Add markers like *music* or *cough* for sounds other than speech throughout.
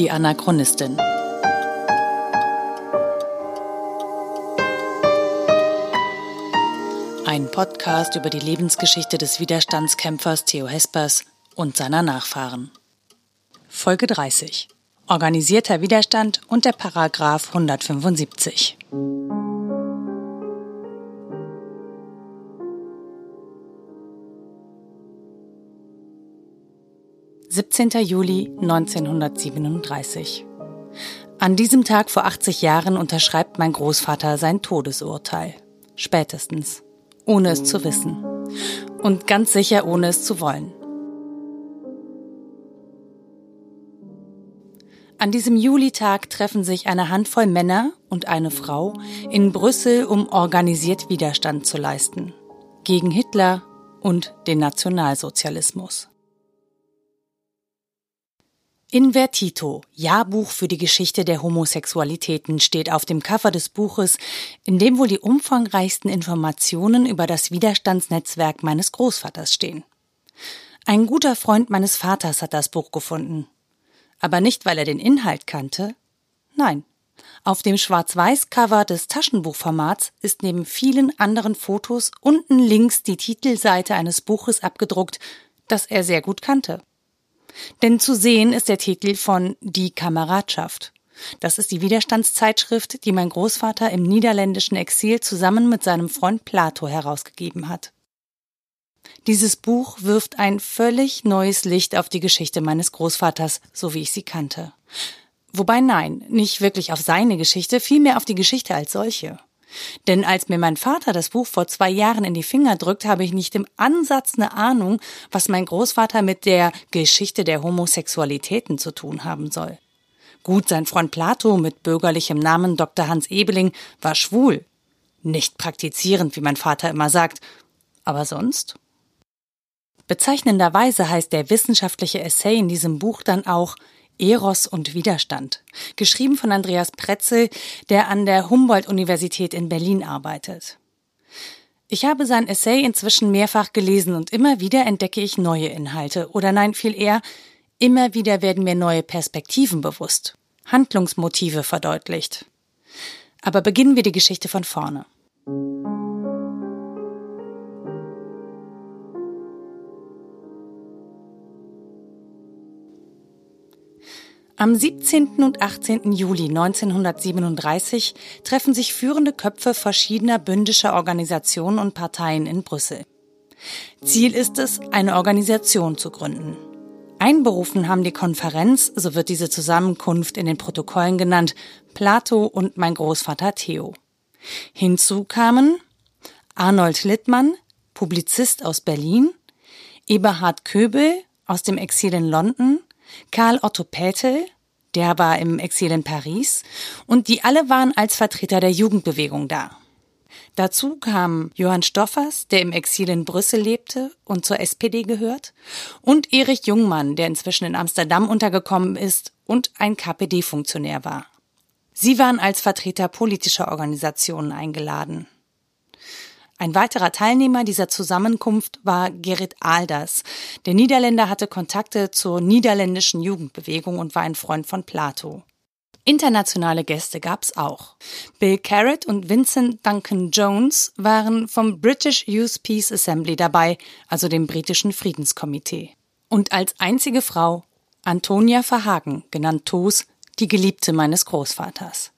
Die Anachronistin. Ein Podcast über die Lebensgeschichte des Widerstandskämpfers Theo Hespers und seiner Nachfahren. Folge 30. Organisierter Widerstand und der Paragraph 175. 17. Juli 1937. An diesem Tag vor 80 Jahren unterschreibt mein Großvater sein Todesurteil. Spätestens. Ohne es zu wissen. Und ganz sicher ohne es zu wollen. An diesem Julitag treffen sich eine Handvoll Männer und eine Frau in Brüssel, um organisiert Widerstand zu leisten. Gegen Hitler und den Nationalsozialismus. Invertito, Jahrbuch für die Geschichte der Homosexualitäten, steht auf dem Cover des Buches, in dem wohl die umfangreichsten Informationen über das Widerstandsnetzwerk meines Großvaters stehen. Ein guter Freund meines Vaters hat das Buch gefunden. Aber nicht, weil er den Inhalt kannte. Nein. Auf dem Schwarz-Weiß-Cover des Taschenbuchformats ist neben vielen anderen Fotos unten links die Titelseite eines Buches abgedruckt, das er sehr gut kannte. Denn zu sehen ist der Titel von Die Kameradschaft. Das ist die Widerstandszeitschrift, die mein Großvater im niederländischen Exil zusammen mit seinem Freund Plato herausgegeben hat. Dieses Buch wirft ein völlig neues Licht auf die Geschichte meines Großvaters, so wie ich sie kannte. Wobei nein, nicht wirklich auf seine Geschichte, vielmehr auf die Geschichte als solche. Denn als mir mein Vater das Buch vor zwei Jahren in die Finger drückt, habe ich nicht im Ansatz eine Ahnung, was mein Großvater mit der Geschichte der Homosexualitäten zu tun haben soll. Gut, sein Freund Plato mit bürgerlichem Namen Dr. Hans Ebeling war schwul. Nicht praktizierend, wie mein Vater immer sagt. Aber sonst? Bezeichnenderweise heißt der wissenschaftliche Essay in diesem Buch dann auch Eros und Widerstand, geschrieben von Andreas Pretzel, der an der Humboldt-Universität in Berlin arbeitet. Ich habe sein Essay inzwischen mehrfach gelesen und immer wieder entdecke ich neue Inhalte oder nein, viel eher, immer wieder werden mir neue Perspektiven bewusst, Handlungsmotive verdeutlicht. Aber beginnen wir die Geschichte von vorne. Am 17. und 18. Juli 1937 treffen sich führende Köpfe verschiedener bündischer Organisationen und Parteien in Brüssel. Ziel ist es, eine Organisation zu gründen. Einberufen haben die Konferenz, so wird diese Zusammenkunft in den Protokollen genannt, Plato und mein Großvater Theo. Hinzu kamen Arnold Littmann, Publizist aus Berlin, Eberhard Köbel aus dem Exil in London, Karl Otto Pätel, der war im Exil in Paris, und die alle waren als Vertreter der Jugendbewegung da. Dazu kam Johann Stoffers, der im Exil in Brüssel lebte und zur SPD gehört, und Erich Jungmann, der inzwischen in Amsterdam untergekommen ist und ein KPD-Funktionär war. Sie waren als Vertreter politischer Organisationen eingeladen. Ein weiterer Teilnehmer dieser Zusammenkunft war Gerrit Alders. Der Niederländer hatte Kontakte zur niederländischen Jugendbewegung und war ein Freund von Plato. Internationale Gäste gab's auch. Bill Carrot und Vincent Duncan Jones waren vom British Youth Peace Assembly dabei, also dem britischen Friedenskomitee. Und als einzige Frau Antonia Verhagen, genannt Toos, die Geliebte meines Großvaters.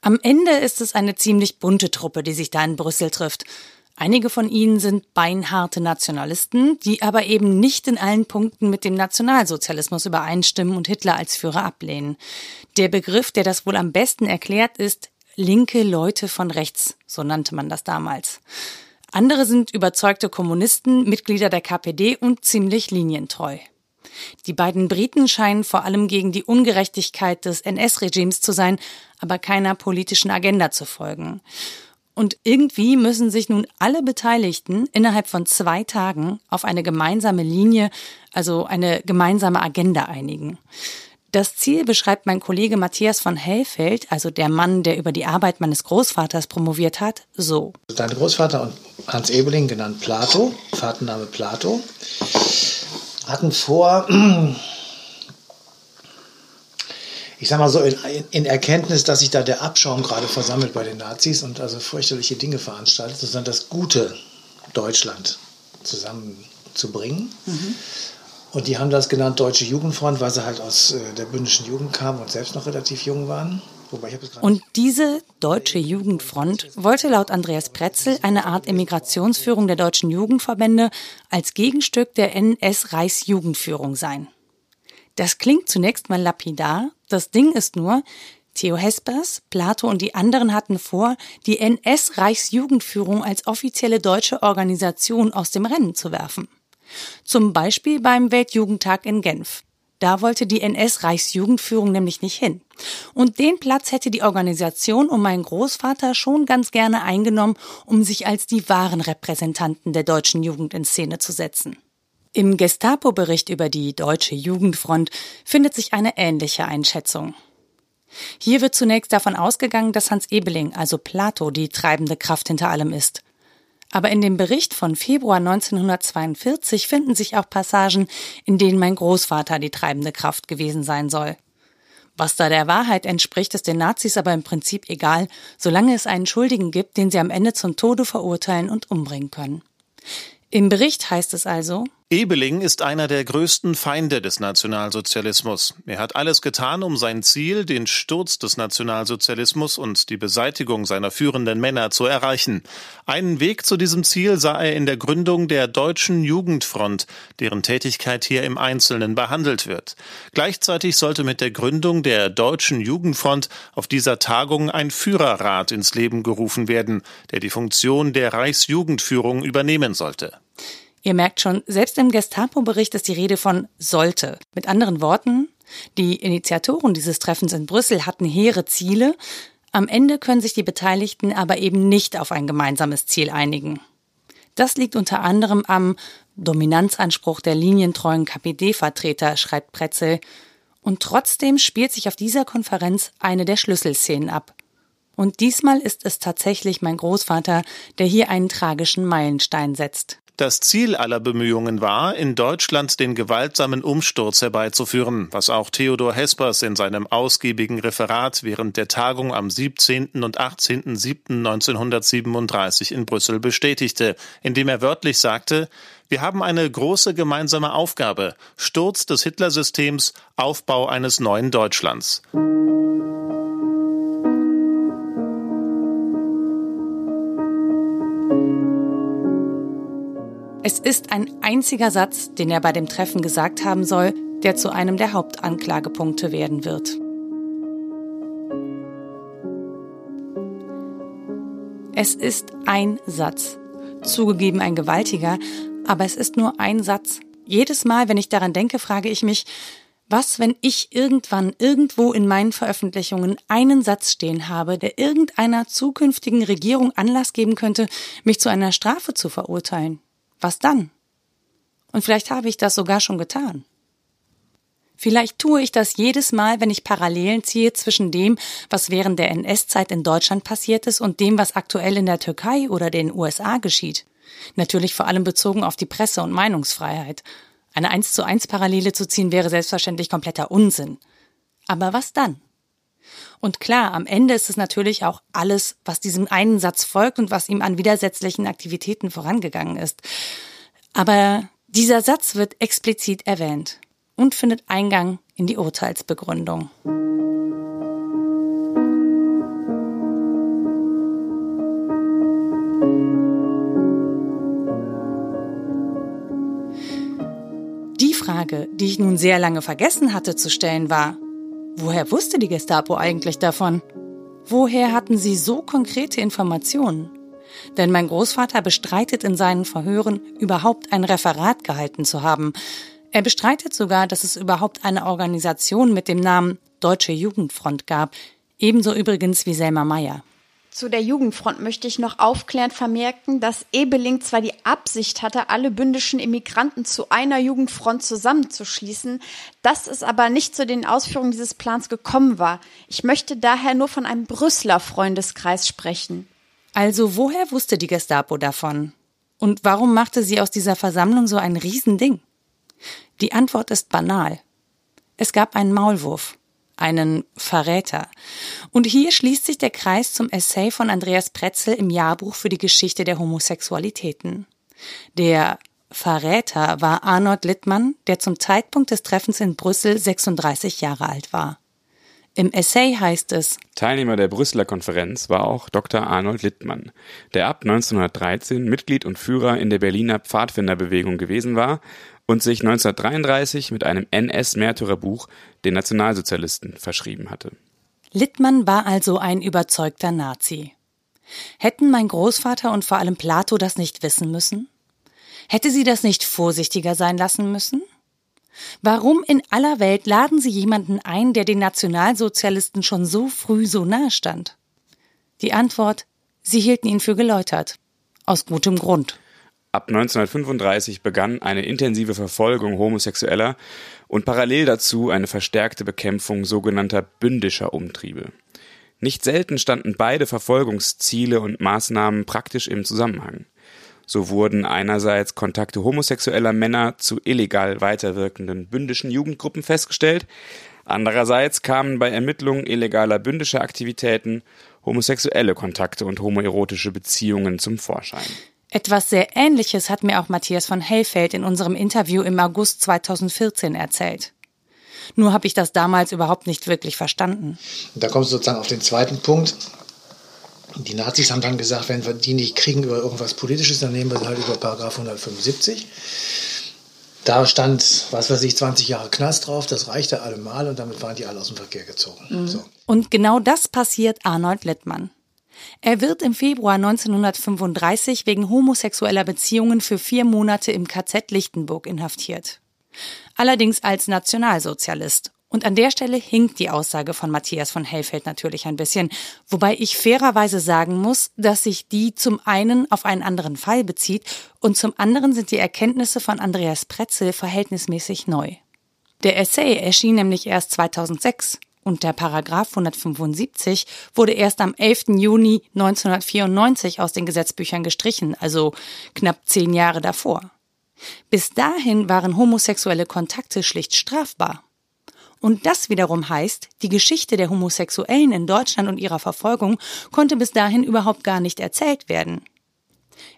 Am Ende ist es eine ziemlich bunte Truppe, die sich da in Brüssel trifft. Einige von ihnen sind beinharte Nationalisten, die aber eben nicht in allen Punkten mit dem Nationalsozialismus übereinstimmen und Hitler als Führer ablehnen. Der Begriff, der das wohl am besten erklärt, ist linke Leute von rechts, so nannte man das damals. Andere sind überzeugte Kommunisten, Mitglieder der KPD und ziemlich linientreu. Die beiden Briten scheinen vor allem gegen die Ungerechtigkeit des NS-Regimes zu sein, aber keiner politischen Agenda zu folgen. Und irgendwie müssen sich nun alle Beteiligten innerhalb von zwei Tagen auf eine gemeinsame Linie, also eine gemeinsame Agenda einigen. Das Ziel beschreibt mein Kollege Matthias von Hellfeld, also der Mann, der über die Arbeit meines Großvaters promoviert hat, so. Dein Großvater und Hans Ebeling, genannt Plato, Vatername Plato, hatten vor, *clears throat* ich sag mal so, in, in, Erkenntnis, dass sich da der Abschaum gerade versammelt bei den Nazis und also fürchterliche Dinge veranstaltet, sondern das gute Deutschland zusammenzubringen. Mhm. Und die haben das genannt Deutsche Jugendfront, weil sie halt aus äh, der bündischen Jugend kamen und selbst noch relativ jung waren. Und diese Deutsche Jugendfront wollte laut Andreas Pretzel eine Art Emigrationsführung der deutschen Jugendverbände als Gegenstück der NS-Reichsjugendführung sein. Das klingt zunächst mal lapidar, das Ding ist nur, Theo Hespers, Plato und die anderen hatten vor, die NS-Reichsjugendführung als offizielle deutsche Organisation aus dem Rennen zu werfen. Zum Beispiel beim Weltjugendtag in Genf. Da wollte die NS-Reichsjugendführung nämlich nicht hin. Und den Platz hätte die Organisation um meinen Großvater schon ganz gerne eingenommen, um sich als die wahren Repräsentanten der deutschen Jugend in Szene zu setzen. Im Gestapo-Bericht über die Deutsche Jugendfront findet sich eine ähnliche Einschätzung. Hier wird zunächst davon ausgegangen, dass Hans Ebeling, also Plato, die treibende Kraft hinter allem ist. Aber in dem Bericht von Februar 1942 finden sich auch Passagen, in denen mein Großvater die treibende Kraft gewesen sein soll. Was da der Wahrheit entspricht, ist den Nazis aber im Prinzip egal, solange es einen Schuldigen gibt, den sie am Ende zum Tode verurteilen und umbringen können. Im Bericht heißt es also, Ebeling ist einer der größten Feinde des Nationalsozialismus. Er hat alles getan, um sein Ziel, den Sturz des Nationalsozialismus und die Beseitigung seiner führenden Männer zu erreichen. Einen Weg zu diesem Ziel sah er in der Gründung der Deutschen Jugendfront, deren Tätigkeit hier im Einzelnen behandelt wird. Gleichzeitig sollte mit der Gründung der Deutschen Jugendfront auf dieser Tagung ein Führerrat ins Leben gerufen werden, der die Funktion der Reichsjugendführung übernehmen sollte. Ihr merkt schon, selbst im Gestapo-Bericht ist die Rede von sollte. Mit anderen Worten, die Initiatoren dieses Treffens in Brüssel hatten hehre Ziele. Am Ende können sich die Beteiligten aber eben nicht auf ein gemeinsames Ziel einigen. Das liegt unter anderem am Dominanzanspruch der linientreuen KPD-Vertreter, schreibt Pretzel. Und trotzdem spielt sich auf dieser Konferenz eine der Schlüsselszenen ab. Und diesmal ist es tatsächlich mein Großvater, der hier einen tragischen Meilenstein setzt. Das Ziel aller Bemühungen war, in Deutschland den gewaltsamen Umsturz herbeizuführen, was auch Theodor Hespers in seinem ausgiebigen Referat während der Tagung am 17. und 18.07.1937 in Brüssel bestätigte, indem er wörtlich sagte, wir haben eine große gemeinsame Aufgabe, Sturz des Hitlersystems, Aufbau eines neuen Deutschlands. Es ist ein einziger Satz, den er bei dem Treffen gesagt haben soll, der zu einem der Hauptanklagepunkte werden wird. Es ist ein Satz. Zugegeben ein gewaltiger, aber es ist nur ein Satz. Jedes Mal, wenn ich daran denke, frage ich mich, was, wenn ich irgendwann irgendwo in meinen Veröffentlichungen einen Satz stehen habe, der irgendeiner zukünftigen Regierung Anlass geben könnte, mich zu einer Strafe zu verurteilen? Was dann? Und vielleicht habe ich das sogar schon getan. Vielleicht tue ich das jedes Mal, wenn ich Parallelen ziehe zwischen dem, was während der NS-Zeit in Deutschland passiert ist und dem, was aktuell in der Türkei oder den USA geschieht. Natürlich vor allem bezogen auf die Presse- und Meinungsfreiheit. Eine eins zu eins Parallele zu ziehen wäre selbstverständlich kompletter Unsinn. Aber was dann? Und klar, am Ende ist es natürlich auch alles, was diesem einen Satz folgt und was ihm an widersetzlichen Aktivitäten vorangegangen ist. Aber dieser Satz wird explizit erwähnt und findet Eingang in die Urteilsbegründung. Die Frage, die ich nun sehr lange vergessen hatte zu stellen, war, Woher wusste die Gestapo eigentlich davon? Woher hatten sie so konkrete Informationen? Denn mein Großvater bestreitet in seinen Verhören, überhaupt ein Referat gehalten zu haben. Er bestreitet sogar, dass es überhaupt eine Organisation mit dem Namen Deutsche Jugendfront gab, ebenso übrigens wie Selma Meyer. Zu der Jugendfront möchte ich noch aufklärend vermerken, dass Ebeling zwar die Absicht hatte, alle bündischen Immigranten zu einer Jugendfront zusammenzuschließen, dass es aber nicht zu den Ausführungen dieses Plans gekommen war. Ich möchte daher nur von einem Brüsseler Freundeskreis sprechen. Also woher wusste die Gestapo davon? Und warum machte sie aus dieser Versammlung so ein Riesending? Die Antwort ist banal. Es gab einen Maulwurf. Einen Verräter. Und hier schließt sich der Kreis zum Essay von Andreas Pretzel im Jahrbuch für die Geschichte der Homosexualitäten. Der Verräter war Arnold Littmann, der zum Zeitpunkt des Treffens in Brüssel 36 Jahre alt war. Im Essay heißt es, Teilnehmer der Brüsseler Konferenz war auch Dr. Arnold Littmann, der ab 1913 Mitglied und Führer in der Berliner Pfadfinderbewegung gewesen war und sich 1933 mit einem NS-Märtyrerbuch den Nationalsozialisten verschrieben hatte. Littmann war also ein überzeugter Nazi. Hätten mein Großvater und vor allem Plato das nicht wissen müssen? Hätte sie das nicht vorsichtiger sein lassen müssen? Warum in aller Welt laden Sie jemanden ein, der den Nationalsozialisten schon so früh so nahe stand? Die Antwort, sie hielten ihn für geläutert. Aus gutem Grund. Ab 1935 begann eine intensive Verfolgung Homosexueller und parallel dazu eine verstärkte Bekämpfung sogenannter bündischer Umtriebe. Nicht selten standen beide Verfolgungsziele und Maßnahmen praktisch im Zusammenhang. So wurden einerseits Kontakte homosexueller Männer zu illegal weiterwirkenden bündischen Jugendgruppen festgestellt, andererseits kamen bei Ermittlungen illegaler bündischer Aktivitäten homosexuelle Kontakte und homoerotische Beziehungen zum Vorschein. Etwas sehr Ähnliches hat mir auch Matthias von Hellfeld in unserem Interview im August 2014 erzählt. Nur habe ich das damals überhaupt nicht wirklich verstanden. Da kommst du sozusagen auf den zweiten Punkt. Die Nazis haben dann gesagt, wenn wir die nicht kriegen über irgendwas Politisches, dann nehmen wir sie halt über Paragraph 175. Da stand, was weiß ich, 20 Jahre Knast drauf, das reichte allemal und damit waren die alle aus dem Verkehr gezogen. Mhm. So. Und genau das passiert Arnold Littmann. Er wird im Februar 1935 wegen homosexueller Beziehungen für vier Monate im KZ Lichtenburg inhaftiert. Allerdings als Nationalsozialist und an der Stelle hinkt die Aussage von Matthias von Hellfeld natürlich ein bisschen, wobei ich fairerweise sagen muss, dass sich die zum einen auf einen anderen Fall bezieht und zum anderen sind die Erkenntnisse von Andreas Pretzel verhältnismäßig neu. Der Essay erschien nämlich erst 2006 und der Paragraph 175 wurde erst am 11. Juni 1994 aus den Gesetzbüchern gestrichen, also knapp zehn Jahre davor. Bis dahin waren homosexuelle Kontakte schlicht strafbar. Und das wiederum heißt, die Geschichte der Homosexuellen in Deutschland und ihrer Verfolgung konnte bis dahin überhaupt gar nicht erzählt werden.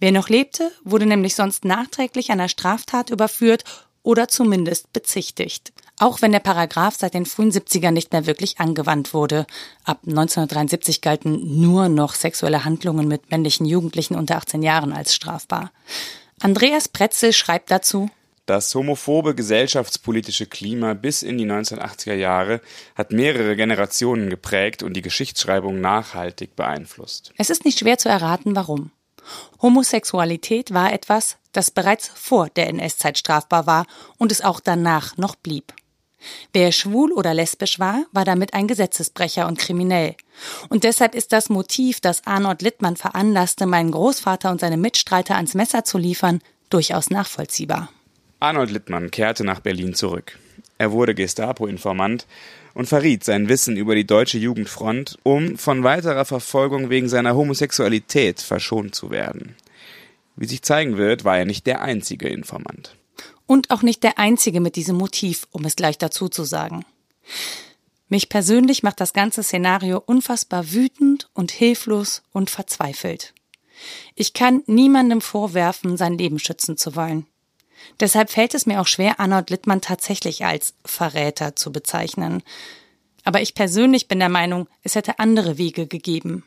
Wer noch lebte, wurde nämlich sonst nachträglich einer Straftat überführt oder zumindest bezichtigt. Auch wenn der Paragraph seit den frühen 70ern nicht mehr wirklich angewandt wurde. Ab 1973 galten nur noch sexuelle Handlungen mit männlichen Jugendlichen unter 18 Jahren als strafbar. Andreas Pretzel schreibt dazu, das homophobe gesellschaftspolitische Klima bis in die 1980er Jahre hat mehrere Generationen geprägt und die Geschichtsschreibung nachhaltig beeinflusst. Es ist nicht schwer zu erraten, warum. Homosexualität war etwas, das bereits vor der NS-Zeit strafbar war und es auch danach noch blieb. Wer schwul oder lesbisch war, war damit ein Gesetzesbrecher und kriminell. Und deshalb ist das Motiv, das Arnold Littmann veranlasste, meinen Großvater und seine Mitstreiter ans Messer zu liefern, durchaus nachvollziehbar. Arnold Littmann kehrte nach Berlin zurück. Er wurde Gestapo-Informant und verriet sein Wissen über die deutsche Jugendfront, um von weiterer Verfolgung wegen seiner Homosexualität verschont zu werden. Wie sich zeigen wird, war er nicht der einzige Informant. Und auch nicht der einzige mit diesem Motiv, um es gleich dazu zu sagen. Mich persönlich macht das ganze Szenario unfassbar wütend und hilflos und verzweifelt. Ich kann niemandem vorwerfen, sein Leben schützen zu wollen. Deshalb fällt es mir auch schwer, Arnold Littmann tatsächlich als Verräter zu bezeichnen. Aber ich persönlich bin der Meinung, es hätte andere Wege gegeben.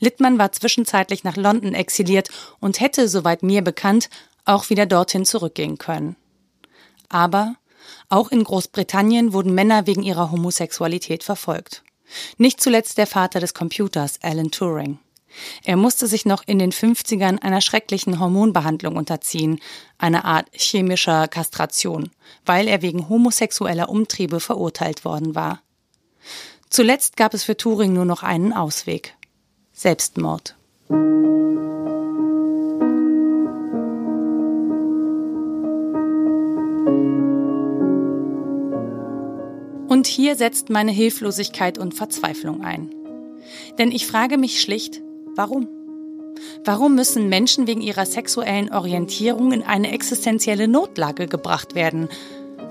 Littmann war zwischenzeitlich nach London exiliert und hätte, soweit mir bekannt, auch wieder dorthin zurückgehen können. Aber auch in Großbritannien wurden Männer wegen ihrer Homosexualität verfolgt. Nicht zuletzt der Vater des Computers, Alan Turing. Er musste sich noch in den 50ern einer schrecklichen Hormonbehandlung unterziehen, einer Art chemischer Kastration, weil er wegen homosexueller Umtriebe verurteilt worden war. Zuletzt gab es für Turing nur noch einen Ausweg. Selbstmord. Und hier setzt meine Hilflosigkeit und Verzweiflung ein. Denn ich frage mich schlicht, Warum? Warum müssen Menschen wegen ihrer sexuellen Orientierung in eine existenzielle Notlage gebracht werden?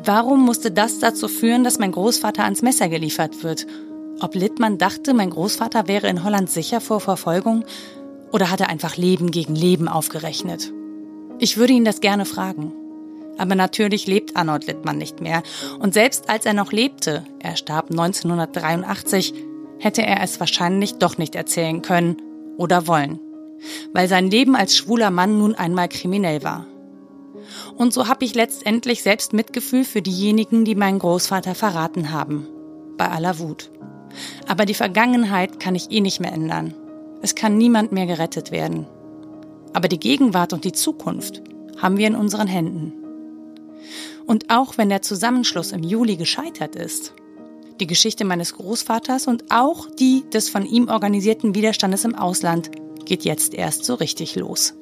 Warum musste das dazu führen, dass mein Großvater ans Messer geliefert wird? Ob Littmann dachte, mein Großvater wäre in Holland sicher vor Verfolgung oder hat er einfach Leben gegen Leben aufgerechnet? Ich würde ihn das gerne fragen. Aber natürlich lebt Arnold Littmann nicht mehr. Und selbst als er noch lebte, er starb 1983, hätte er es wahrscheinlich doch nicht erzählen können oder wollen. Weil sein Leben als schwuler Mann nun einmal kriminell war. Und so habe ich letztendlich selbst Mitgefühl für diejenigen, die meinen Großvater verraten haben. Bei aller Wut. Aber die Vergangenheit kann ich eh nicht mehr ändern. Es kann niemand mehr gerettet werden. Aber die Gegenwart und die Zukunft haben wir in unseren Händen. Und auch wenn der Zusammenschluss im Juli gescheitert ist, die Geschichte meines Großvaters und auch die des von ihm organisierten Widerstandes im Ausland geht jetzt erst so richtig los.